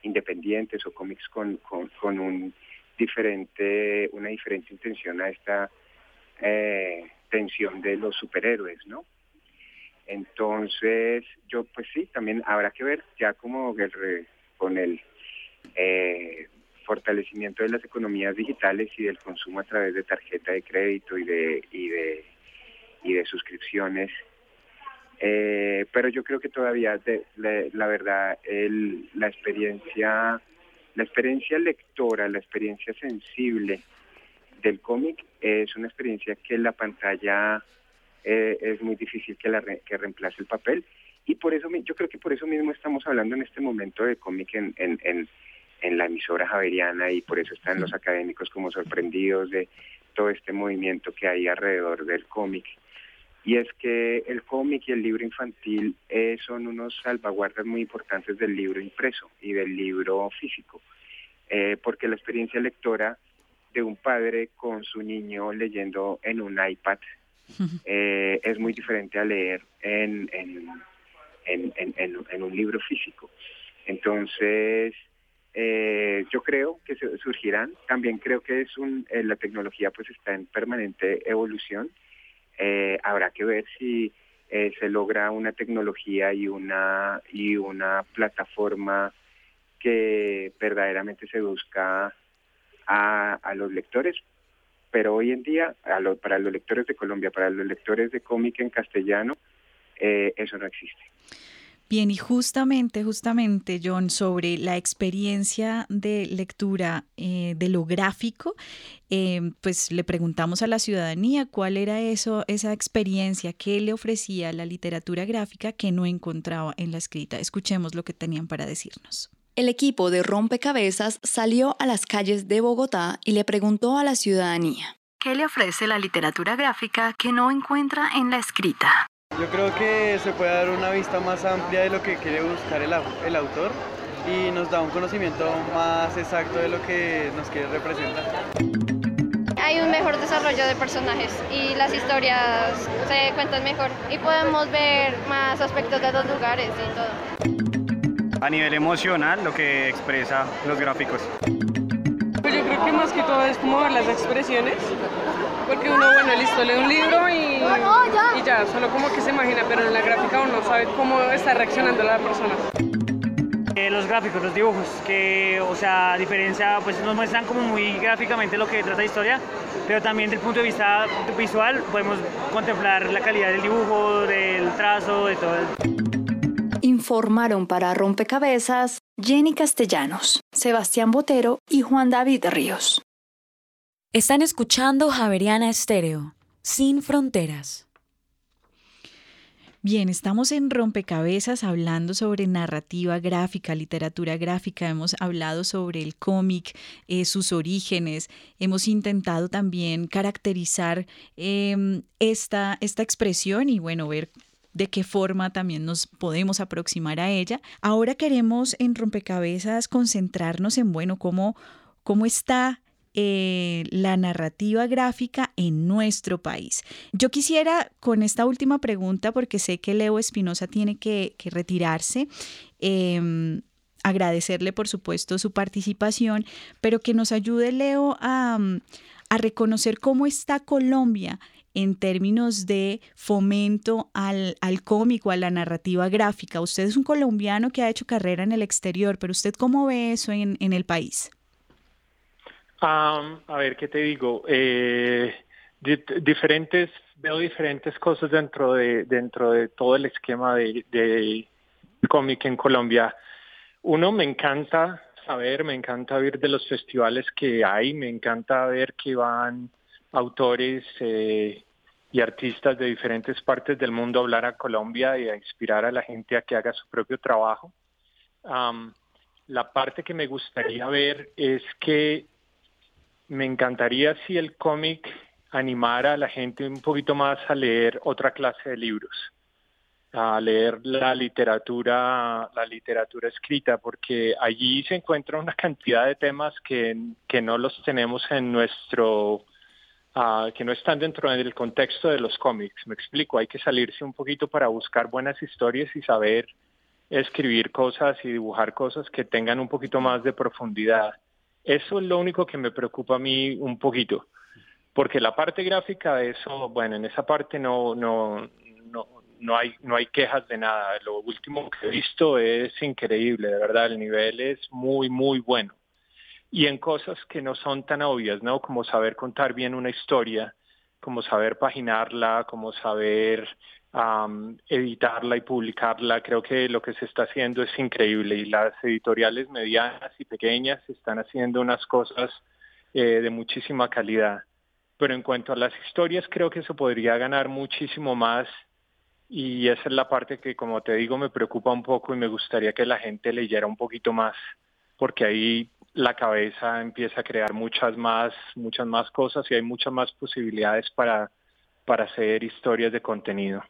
independientes o cómics con, con, un diferente, una diferente intención a esta tensión de los superhéroes, ¿no? Entonces, yo pues sí, también habrá que ver ya como con el eh, fortalecimiento de las economías digitales y del consumo a través de tarjeta de crédito y de y de y de suscripciones. Eh, pero yo creo que todavía la verdad el, la experiencia la experiencia lectora, la experiencia sensible del cómic es una experiencia que la pantalla eh, es muy difícil que, la que reemplace el papel. Y por eso, yo creo que por eso mismo estamos hablando en este momento de cómic en, en, en, la emisora javeriana y por eso están los académicos como sorprendidos de todo este movimiento que hay alrededor del cómic. Y es que el cómic y el libro infantil eh, son unos salvaguardas muy importantes del libro impreso y del libro físico, eh, porque la experiencia lectora de un padre con su niño leyendo en un iPad eh, es muy diferente a leer en, en, en, un libro físico. Entonces, eh, yo creo que surgirán. También creo que es un, eh, la tecnología pues está en permanente evolución. habrá que ver si se logra una tecnología y una y una plataforma que verdaderamente seduzca a, a los lectores pero hoy en día, para los lectores de Colombia, para los lectores de cómic en castellano, eh, eso no existe. Bien, y justamente, justamente, John, sobre la experiencia de lectura eh, de lo gráfico, eh, pues le preguntamos a la ciudadanía cuál era eso, esa experiencia que le ofrecía la literatura gráfica que no encontraba en la escrita. Escuchemos lo que tenían para decirnos. El equipo de Rompecabezas salió a las calles de Bogotá y le preguntó a la ciudadanía. ¿Qué le ofrece la literatura gráfica que no encuentra en la escrita? Yo creo que se puede dar una vista más amplia de lo que quiere buscar el, autor y nos da un conocimiento más exacto de lo que nos quiere representar. Hay un mejor desarrollo de personajes y las historias se cuentan mejor y podemos ver más aspectos de los lugares y todo. A nivel emocional, lo que expresa los gráficos. Pues yo creo que más que todo es como ver las expresiones, porque uno, bueno, listo, lee un libro y, y ya, solo como que se imagina, pero en la gráfica uno sabe cómo está reaccionando la persona. Eh, los gráficos, los dibujos, que, o sea, a diferencia, pues nos muestran como muy gráficamente lo que trata la historia, pero también desde el punto de vista visual podemos contemplar la calidad del dibujo, del trazo, de todo. Informaron para Rompecabezas Jenny Castellanos, Sebastián Botero y Juan David Ríos. Están escuchando Javeriana Estéreo, sin fronteras. Bien, estamos en Rompecabezas hablando sobre narrativa gráfica, literatura gráfica, hemos hablado sobre el cómic, eh, sus orígenes, hemos intentado también caracterizar em, esta, esta expresión y bueno, ver de qué forma también nos podemos aproximar a ella. Ahora queremos en Rompecabezas concentrarnos en, bueno, cómo, cómo está eh, la narrativa gráfica en nuestro país. Yo quisiera con esta última pregunta, porque sé que Leo Espinosa tiene que, retirarse, em, agradecerle por supuesto su participación, pero que nos ayude Leo a, a reconocer cómo está Colombia en términos de fomento al, al cómico, a la narrativa gráfica. Usted es un colombiano que ha hecho carrera en el exterior, pero ¿usted cómo ve eso en el país? A ver, ¿qué te digo? Eh, diferentes, veo diferentes cosas dentro de, dentro de todo el esquema de, cómic en Colombia. Uno, me encanta saber, me encanta ver de los festivales que hay, me encanta ver que van autores eh, y artistas de diferentes partes del mundo a hablar a Colombia y a inspirar a la gente a que haga su propio trabajo. la parte que me gustaría ver es que me encantaría si el cómic animara a la gente un poquito más a leer otra clase de libros, a leer la literatura, la literatura escrita, porque allí se encuentra una cantidad de temas que, que no los tenemos en nuestro, uh, que no están dentro del contexto de los cómics. Me explico, hay que salirse un poquito para buscar buenas historias y saber escribir cosas y dibujar cosas que tengan un poquito más de profundidad. Eso es lo único que me preocupa a mí un poquito, porque la parte gráfica de eso, bueno, en esa parte no, no, no, no hay, no hay quejas de nada. Lo último que he visto es increíble, de verdad, el nivel es muy, muy bueno. Y en cosas que no son tan obvias, ¿no? Como saber contar bien una historia, como saber paginarla, como saber editarla y publicarla. Creo que lo que se está haciendo es increíble y las editoriales medianas y pequeñas están haciendo unas cosas eh, de muchísima calidad. Pero en cuanto a las historias, creo que se podría ganar muchísimo más y esa es la parte que, como te digo, me preocupa un poco y me gustaría que la gente leyera un poquito más, porque ahí la cabeza empieza a crear muchas más, muchas más cosas y hay muchas más posibilidades para, para hacer historias de contenido.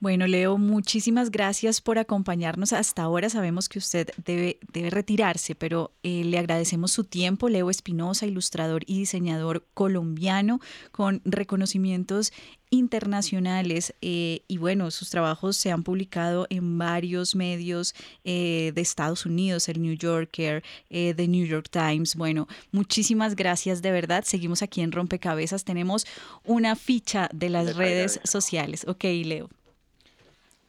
Bueno, Leo, muchísimas gracias por acompañarnos hasta ahora. Sabemos que usted debe, debe retirarse, pero eh, le agradecemos su tiempo. Leo Espinosa, ilustrador y diseñador colombiano con reconocimientos internacionales eh, y bueno, sus trabajos se han publicado en varios medios eh, de Estados Unidos, el New Yorker, The New York Times. Bueno, muchísimas gracias de verdad. Seguimos aquí en Rompecabezas. Tenemos una ficha de las redes sociales. Ok, Leo.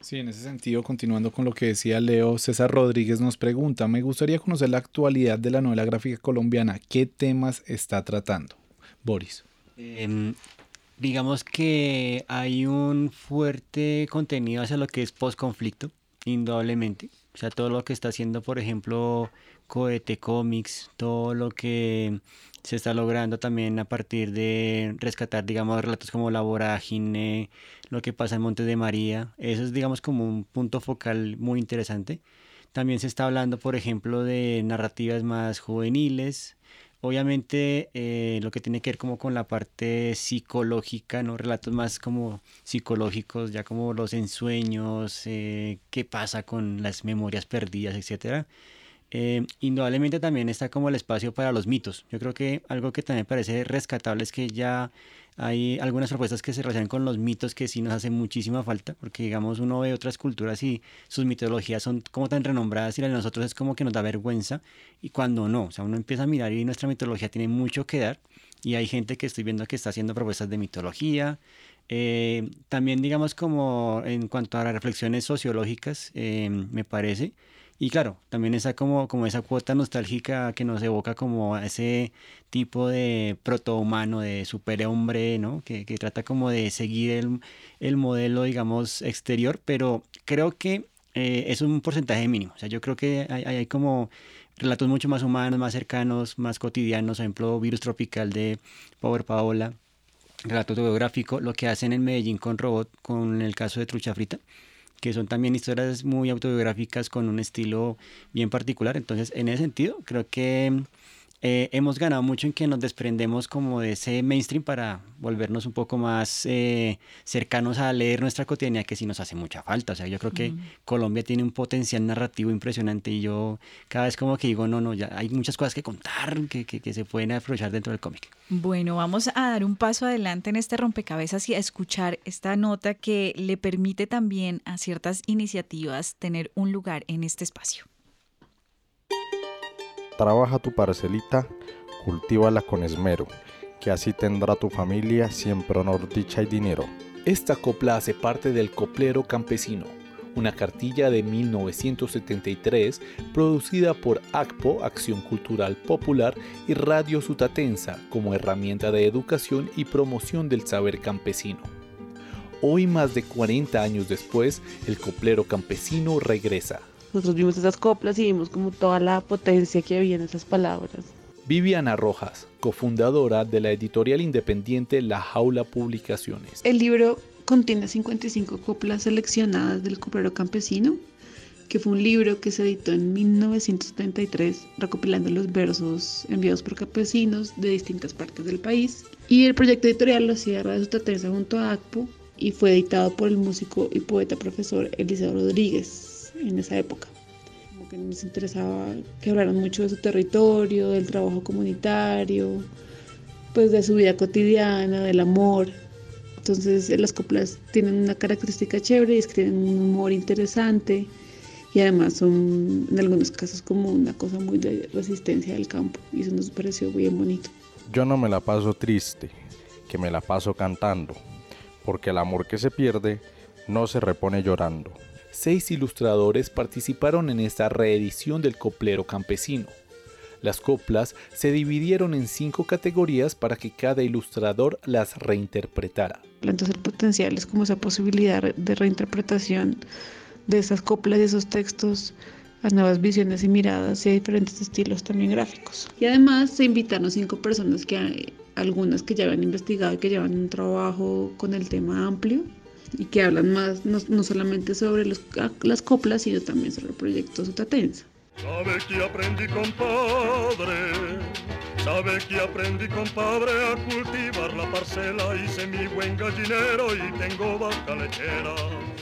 Sí, en ese sentido, continuando con lo que decía Leo, César Rodríguez nos pregunta, me gustaría conocer la actualidad de la novela gráfica colombiana. ¿Qué temas está tratando? Boris. Em, digamos que hay un fuerte contenido hacia lo que es post-conflicto, indudablemente. O sea, todo lo que está haciendo, por ejemplo, Cohete Comics, todo lo que se está logrando también a partir de rescatar, digamos, relatos como La Vorágine, lo que pasa en Montes de María. Eso es, digamos, como un punto focal muy interesante. También se está hablando, por ejemplo, de narrativas más juveniles obviamente eh, lo que tiene que ver como con la parte psicológica, ¿no? Relatos más como psicológicos, ya como los ensueños, eh, qué pasa con las memorias perdidas, etcétera. Eh, indudablemente también está como el espacio para los mitos. Yo creo que algo que también parece rescatable es que ya hay algunas propuestas que se relacionan con los mitos que sí nos hacen muchísima falta, porque digamos uno ve otras culturas y sus mitologías son como tan renombradas y la de nosotros es como que nos da vergüenza y cuando no, o sea, uno empieza a mirar y nuestra mitología tiene mucho que dar y hay gente que estoy viendo que está haciendo propuestas de mitología. Eh, también digamos como en cuanto a las reflexiones sociológicas, eh, me parece, y claro, también esa como, como esa cuota nostálgica que nos evoca como a ese tipo de protohumano, de superhombre, ¿no? Que, que trata como de seguir el, el, modelo, digamos, exterior, pero creo que eh, es un porcentaje mínimo. O sea, yo creo que hay, hay como relatos mucho más humanos, más cercanos, más cotidianos, por ejemplo, Virus Tropical de Power Paola, relato autobiográfico, lo que hacen en Medellín con Robot, con el caso de Trucha Frita que son también historias muy autobiográficas con un estilo bien particular. Entonces, en ese sentido, creo que eh, hemos ganado mucho en que nos desprendemos como de ese mainstream para volvernos un poco más eh, cercanos a leer nuestra cotidianidad que sí nos hace mucha falta. O sea, yo creo que Colombia tiene un potencial narrativo impresionante y yo cada vez como que digo, no, no, ya hay muchas cosas que contar que, que, que se pueden aprovechar dentro del cómic. Bueno, vamos a dar un paso adelante en este rompecabezas y a escuchar esta nota que le permite también a ciertas iniciativas tener un lugar en este espacio. Trabaja tu parcelita, cultívala con esmero, que así tendrá tu familia siempre honor, dicha y dinero. Esta copla hace parte del Coplero Campesino, una cartilla de 1973 producida por ACPO, Acción Cultural Popular, y Radio Sutatensa como herramienta de educación y promoción del saber campesino. Hoy, más de 40 años después, el Coplero Campesino regresa. Nosotros vimos esas coplas y vimos como toda la potencia que había en esas palabras. Viviana Rojas, cofundadora de la editorial independiente La Jaula Publicaciones. El libro contiene 55 coplas seleccionadas del coplero campesino, que fue un libro que se editó en 1973 recopilando los versos enviados por campesinos de distintas partes del país. Y el proyecto editorial lo hacía Radio Sustatensa junto a ACPO y fue editado por el músico y poeta profesor Eliseo Rodríguez en esa época. Que nos interesaba que hablaran mucho de su territorio, del trabajo comunitario, pues de su vida cotidiana, del amor. Entonces las coplas tienen una característica chévere y escriben un humor interesante y además son en algunos casos como una cosa muy de resistencia del campo y eso nos pareció bien bonito. Yo no me la paso triste, que me la paso cantando, porque el amor que se pierde no se repone llorando seis ilustradores participaron en esta reedición del Coplero Campesino. Las coplas se dividieron en cinco categorías para que cada ilustrador las reinterpretara. Entonces el potencial es como esa posibilidad de reinterpretación de esas coplas y esos textos a nuevas visiones y miradas y a diferentes estilos también gráficos. Y además se invitaron cinco personas que hay, algunas que ya habían investigado y que llevan un trabajo con el tema amplio y que hablan más no, no solamente sobre los, las coplas, sino también sobre el proyecto Sutatensa. Sabe que aprendí, compadre. Sabe que aprendí, compadre, a cultivar la parcela. Hice mi buen gallinero y tengo vaca lechera.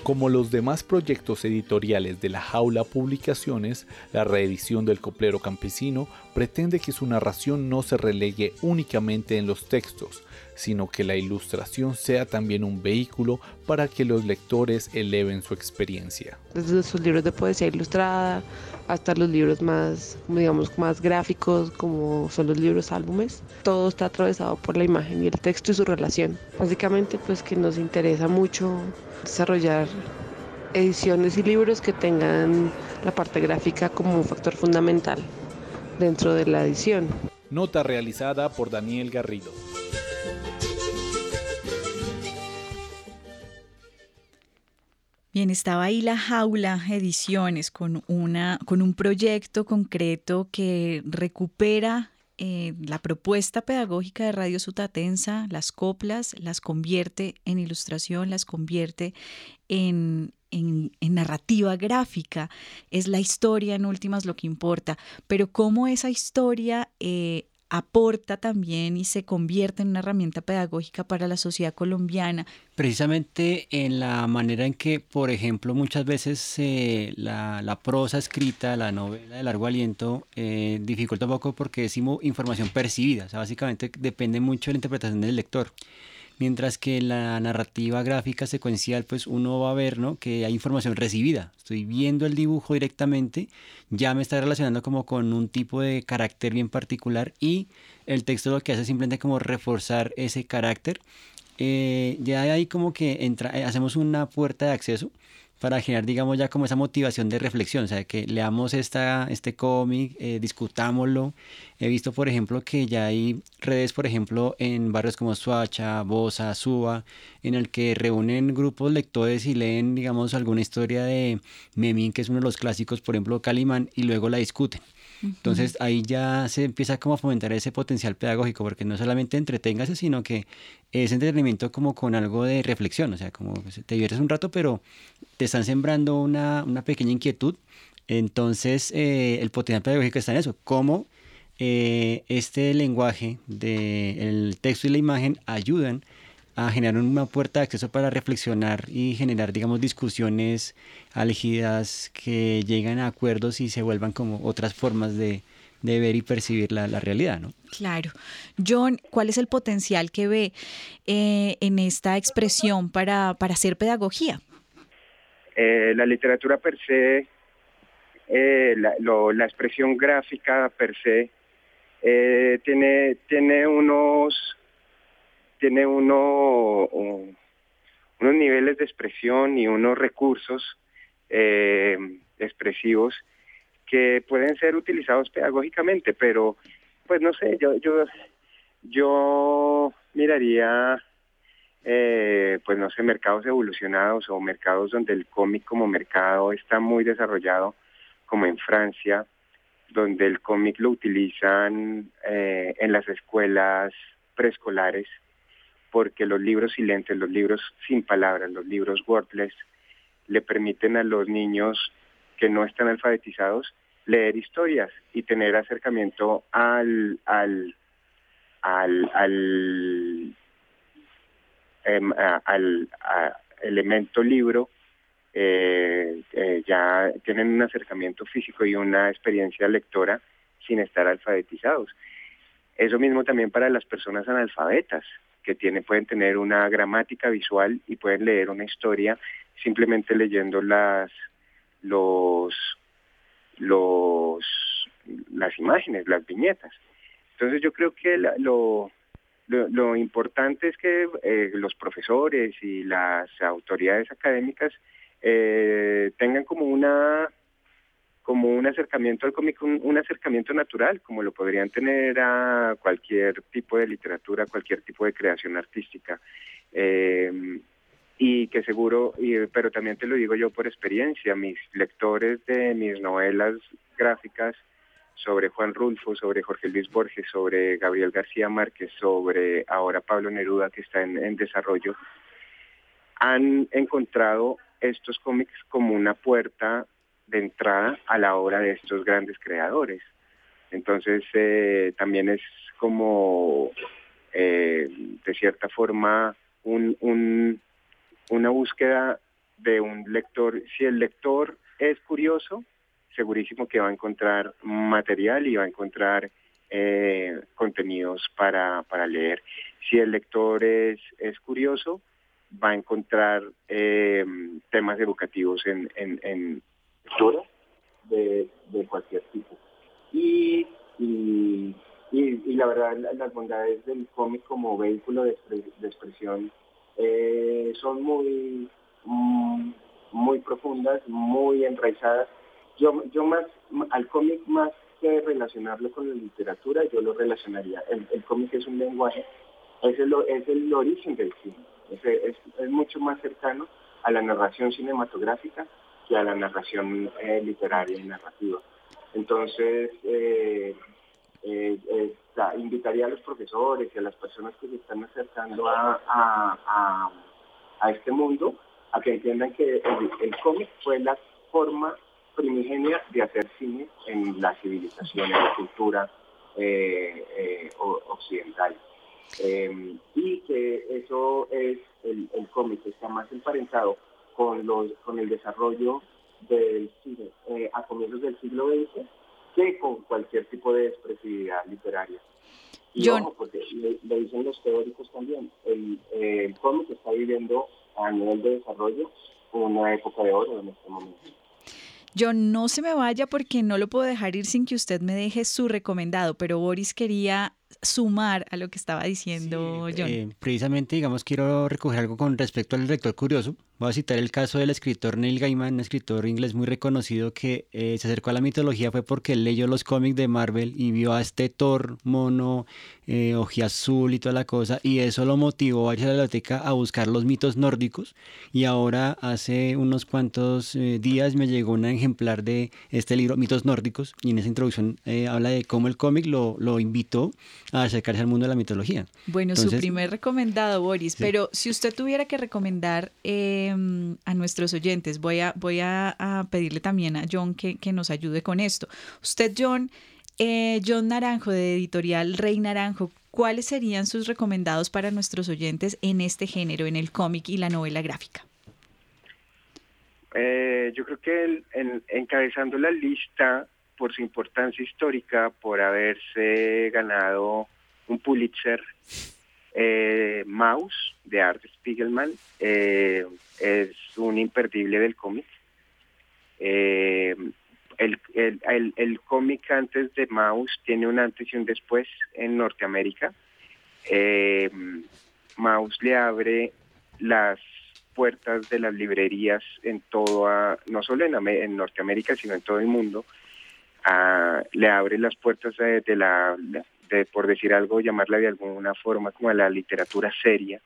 Como los demás proyectos editoriales de la Jaula Publicaciones, la reedición del Coplero Campesino pretende que su narración no se relegue únicamente en los textos, sino que la ilustración sea también un vehículo para que los lectores eleven su experiencia. Desde sus libros de poesía ilustrada hasta los libros más, digamos, más gráficos, como son los libros álbumes, todo está atravesado por la imagen y el texto y su relación. Básicamente, pues que nos interesa mucho desarrollar ediciones y libros que tengan la parte gráfica como un factor fundamental dentro de la edición. Nota realizada por Daniel Garrido. Bien, estaba ahí la jaula ediciones con, una, con un proyecto concreto que recupera eh, la propuesta pedagógica de Radio Sutatensa, las coplas, las convierte en ilustración, las convierte en, en, narrativa gráfica. Es la historia en últimas lo que importa, pero cómo esa historia eh, aporta también y se convierte en una herramienta pedagógica para la sociedad colombiana. Precisamente en la manera en que, por ejemplo, muchas veces eh, la, prosa escrita, la novela de largo aliento, eh, dificulta un poco porque decimos información percibida, o sea, básicamente depende mucho de la interpretación del lector mientras que la narrativa gráfica secuencial, pues uno va a ver, ¿no? Que hay información recibida. Estoy viendo el dibujo directamente, ya me está relacionando como con un tipo de carácter bien particular y el texto lo que hace es simplemente como reforzar ese carácter. Eh, ya ahí como que entra, eh, hacemos una puerta de acceso para generar, digamos, ya como esa motivación de reflexión, o sea, que leamos esta, este cómic, eh, discutámoslo. He visto, por ejemplo, que ya hay redes, por ejemplo, en barrios como Suacha, Bosa, Suba, en el que reúnen grupos lectores y leen, digamos, alguna historia de Memín, que es uno de los clásicos, por ejemplo, Calimán, y luego la discuten. Entonces ahí ya se empieza como a fomentar ese potencial pedagógico, porque no solamente entreténgase, sino que es entretenimiento como con algo de reflexión, o sea, como te diviertes un rato, pero te están sembrando una, pequeña inquietud. Entonces eh, el potencial pedagógico está en eso, cómo eh, este lenguaje del texto y la imagen ayudan a generar una puerta de acceso para reflexionar y generar, digamos, discusiones álgidas que llegan a acuerdos y se vuelvan como otras formas de, ver y percibir la, realidad, ¿no? Claro. John, ¿cuál es el potencial que ve eh, en esta expresión para, hacer pedagogía? Eh, la literatura per se, eh, la, la, expresión gráfica per se, tiene, tiene unos tiene uno, unos niveles de expresión y unos recursos eh, expresivos que pueden ser utilizados pedagógicamente, pero pues no sé, yo yo yo miraría eh, pues no sé, mercados evolucionados o mercados donde el cómic como mercado está muy desarrollado, como en Francia, donde el cómic lo utilizan eh, en las escuelas preescolares porque los libros silentes, los libros sin palabras, los libros wordless, le permiten a los niños que no están alfabetizados leer historias y tener acercamiento al al al al, em, elemento libro eh, eh, ya tienen un acercamiento físico y una experiencia lectora sin estar alfabetizados. Eso mismo también para las personas analfabetas que tienen, pueden tener una gramática visual y pueden leer una historia simplemente leyendo las los los las imágenes, las viñetas. Entonces yo creo que lo, lo, importante es que eh, los profesores y las autoridades académicas eh, tengan como una como un acercamiento al cómic, un, acercamiento natural, como lo podrían tener a cualquier tipo de literatura, cualquier tipo de creación artística. Eh, y que seguro, pero también te lo digo yo por experiencia, mis lectores de mis novelas gráficas sobre Juan Rulfo, sobre Jorge Luis Borges, sobre Gabriel García Márquez, sobre ahora Pablo Neruda que está en desarrollo, han encontrado estos cómics como una puerta de entrada a la obra de estos grandes creadores. Entonces eh, también es como eh, de cierta forma un, una búsqueda de un lector. Si el lector es curioso, segurísimo que va a encontrar material y va a encontrar eh, contenidos para, para leer. Si el lector es, es curioso, va a encontrar temas educativos en, de, cualquier tipo. Y, y, y, la verdad, las bondades del cómic como vehículo de, expresión eh, son muy, mm, muy profundas, muy enraizadas. Yo, yo más, al cómic más que relacionarlo con la literatura, yo lo relacionaría. El, cómic es un lenguaje, es el, es el origen del cine, es, es mucho más cercano a la narración cinematográfica que a la narración eh, literaria y narrativa. Entonces, eh, eh, invitaría a los profesores y a las personas que se están acercando a, a, a, este mundo a que entiendan que el, cómic fue la forma primigenia de hacer cine en la civilización, en la cultura occidental. y que eso es, el, el cómic está más emparentado con, los, con el desarrollo del cine a comienzos del siglo XX que con cualquier tipo de expresividad literaria. Y porque le, dicen los teóricos también, el, el cómic está viviendo a nivel de desarrollo una época de oro en este momento. Yo no se me vaya porque no lo puedo dejar ir sin que usted me deje su recomendado, pero Boris quería sumar a lo que estaba diciendo John. Eh, precisamente, digamos, quiero recoger algo con respecto al lector curioso. Voy a citar el caso del escritor Neil Gaiman, un escritor inglés muy reconocido que eh, se acercó a la mitología fue porque leyó los cómics de Marvel y vio a este Thor mono, eh, azul y toda la cosa, y eso lo motivó a ir a la biblioteca a buscar los mitos nórdicos. Y ahora, hace unos cuantos eh, días, me llegó un ejemplar de este libro, Mitos Nórdicos, y en esa introducción habla de cómo el cómic lo, lo invitó a acercarse al mundo de la mitología. Bueno, su primer recomendado, Boris, pero si usted tuviera que recomendar em, a nuestros oyentes, voy a, voy a, pedirle también a John que, nos ayude con esto. Usted, John, eh, John Naranjo de editorial Rey Naranjo, ¿cuáles serían sus recomendados para nuestros oyentes en este género, en el cómic y la novela gráfica? Eh, yo creo que encabezando la lista por su importancia histórica, por haberse ganado un Pulitzer. Eh, Mouse de Art Spiegelman eh, es un imperdible del cómic. Eh, el, cómic antes de Mouse tiene un antes y un después en Norteamérica. Mouse le abre las puertas de las librerías en todo, no solo en Norteamérica, sino en todo el mundo, le abre las puertas de, la, de, por decir algo, llamarla de alguna forma como a la literatura seria.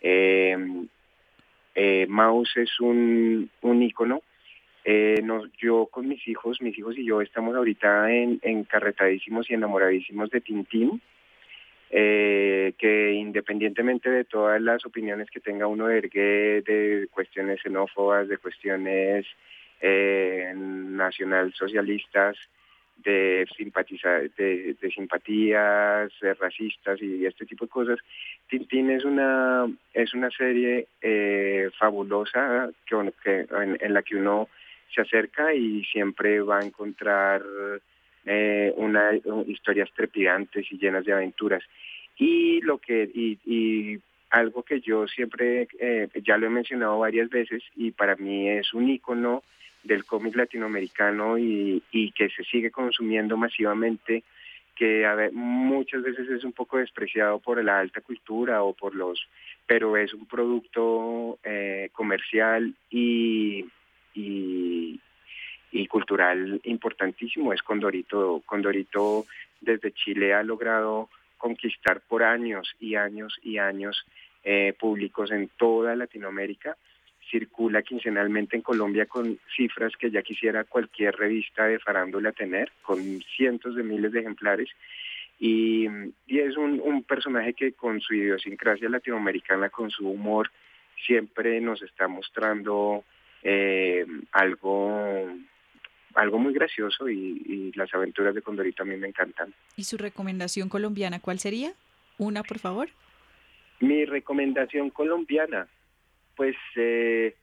Eh, eh, Maus es un, un ícono. Eh, yo con mis hijos, mis hijos y yo estamos ahorita en, encarretadísimos y enamoradísimos de Tintín, que independientemente de todas las opiniones que tenga uno de de cuestiones xenófobas, de cuestiones eh, nacionalsocialistas, de, simpatizar, de, simpatías racistas y este tipo de cosas. Tintín es una, es una serie eh, fabulosa que, en, la que uno se acerca y siempre va a encontrar eh, una, historias trepidantes y llenas de aventuras. Y lo que y, algo que yo siempre eh, ya lo he mencionado varias veces y para mí es un icono del cómic latinoamericano y, que se sigue consumiendo masivamente, que a ver, muchas veces es un poco despreciado por la alta cultura o por los, pero es un producto eh, comercial y, y, cultural importantísimo, es Condorito. Condorito desde Chile ha logrado conquistar por años y años y años eh, públicos en toda Latinoamérica circula quincenalmente en Colombia con cifras que ya quisiera cualquier revista de farándula tener, con cientos de miles de ejemplares. Y, es un, personaje que con su idiosincrasia latinoamericana, con su humor, siempre nos está mostrando eh, algo algo muy gracioso y, y, las aventuras de Condorito a mí me encantan. ¿Y su recomendación colombiana cuál sería? Una, por favor. Mi recomendación colombiana, pues eh,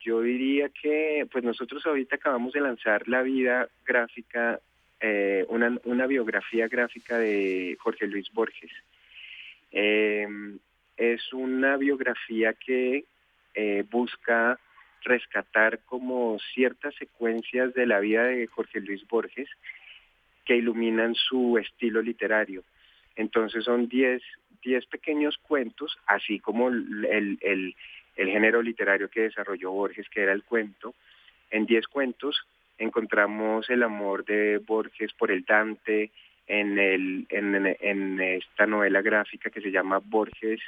yo diría que pues nosotros ahorita acabamos de lanzar la vida gráfica, eh, una, una, biografía gráfica de Jorge Luis Borges. Em, es una biografía que eh, busca rescatar como ciertas secuencias de la vida de Jorge Luis Borges que iluminan su estilo literario. Entonces son 10 10 pequeños cuentos, así como el, el, género literario que desarrolló Borges, que era el cuento. En 10 cuentos encontramos el amor de Borges por el Dante, en, el, en, esta novela gráfica que se llama Borges,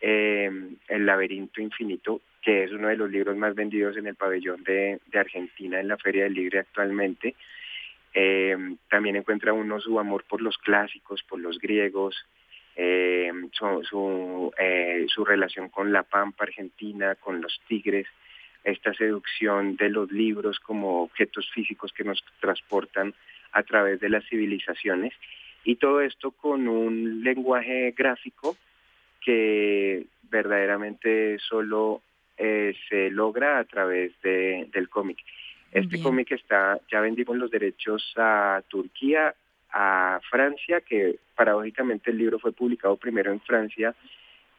eh, El laberinto infinito, que es uno de los libros más vendidos en el pabellón de, de Argentina en la Feria del Libre actualmente. Eh, también encuentra uno su amor por los clásicos, por los griegos, eh, su, eh, su, relación con la Pampa Argentina, con los tigres, esta seducción de los libros como objetos físicos que nos transportan a través de las civilizaciones y todo esto con un lenguaje gráfico que verdaderamente solo se logra a través de, del cómic. Este cómic está, ya vendimos los derechos a Turquía, a Francia, que paradójicamente el libro fue publicado primero en Francia,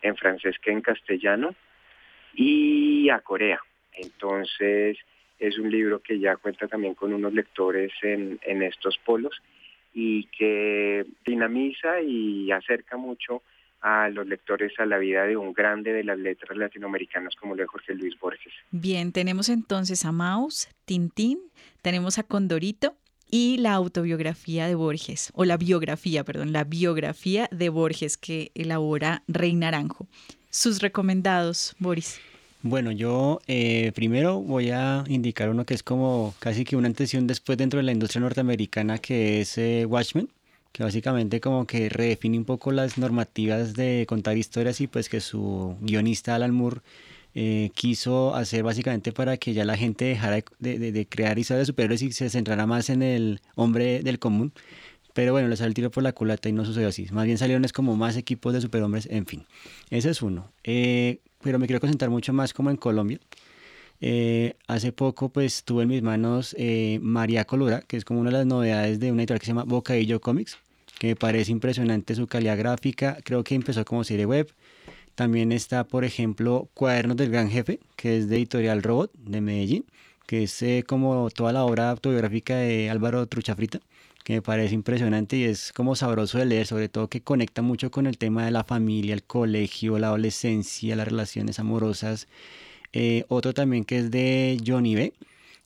en francés que en castellano, y a Corea. Entonces es un libro que ya cuenta también con unos lectores en, en estos polos y que dinamiza y acerca mucho a los lectores a la vida de un grande de las letras latinoamericanas como lo de Jorge Luis Borges. Bien, tenemos entonces a Maus, Tintín, tenemos a Condorito y la autobiografía de Borges, o la biografía, perdón, la biografía de Borges que elabora Rey Naranjo. Sus recomendados, Boris. Bueno, yo eh, primero voy a indicar uno que es como casi que una intención después dentro de la industria norteamericana que es eh, Watchmen, que básicamente como que redefine un poco las normativas de contar historias y pues que su guionista Alan Moore eh, quiso hacer básicamente para que ya la gente dejara de, crear historias de superhéroes y se centrara más en el hombre del común. Pero bueno, le salió el tiro por la culata y no sucedió así. Más bien salieron es como más equipos de superhombres, en fin. Ese es uno. Eh, pero me quiero concentrar mucho más como en Colombia. Eh, hace poco pues tuve en mis manos María Colura, que es como una de las novedades de una editorial que se llama Bocadillo Comics, que me parece impresionante su calidad gráfica. Creo que empezó como serie web, también está, por ejemplo, Cuadernos del Gran Jefe, que es de Editorial Robot de Medellín, que es eh, como toda la obra autobiográfica de Álvaro Truchafrita, que me parece impresionante y es como sabroso de leer, sobre todo que conecta mucho con el tema de la familia, el colegio, la adolescencia, las relaciones amorosas. Eh, otro también que es de Johnny B,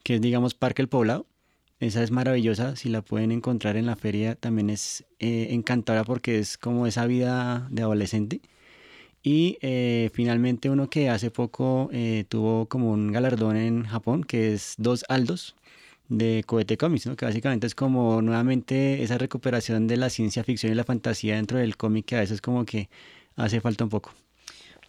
que es digamos Parque el Poblado. Esa es maravillosa, si la pueden encontrar en la feria también es eh, encantadora porque es como esa vida de adolescente. Y eh, finalmente uno que hace poco tuvo como un galardón en Japón, que es Dos Aldos de Cohete Comics, que básicamente es como nuevamente esa recuperación de la ciencia ficción y la fantasía dentro del cómic que a veces como que hace falta un poco.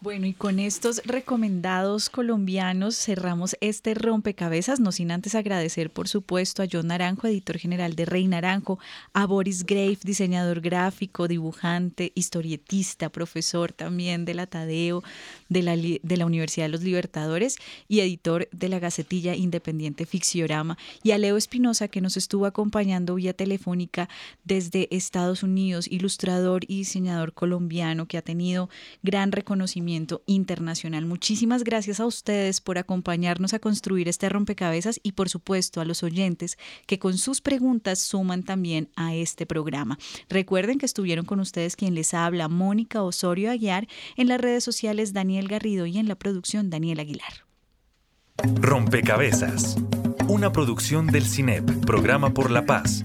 Bueno, y con estos recomendados colombianos cerramos este rompecabezas, no sin antes agradecer por supuesto a John Naranjo, editor general de Rey Naranjo, a Boris Grave, diseñador gráfico, dibujante, historietista, profesor también de la Tadeo, de la, Universidad de los Libertadores y editor de la Gacetilla Independiente Ficciorama, y a Leo Espinosa que nos estuvo acompañando vía telefónica desde Estados Unidos, ilustrador y diseñador colombiano que ha tenido gran reconocimiento internacional. Muchísimas gracias a ustedes por acompañarnos a construir este rompecabezas y por supuesto a los oyentes que con sus preguntas suman también a este programa. Recuerden que estuvieron con ustedes quien les habla, Mónica Osorio Aguiar, en las redes sociales Daniel Garrido y en la producción Daniel Aguilar. Rompecabezas, una producción del CINEP, Programa por la Paz,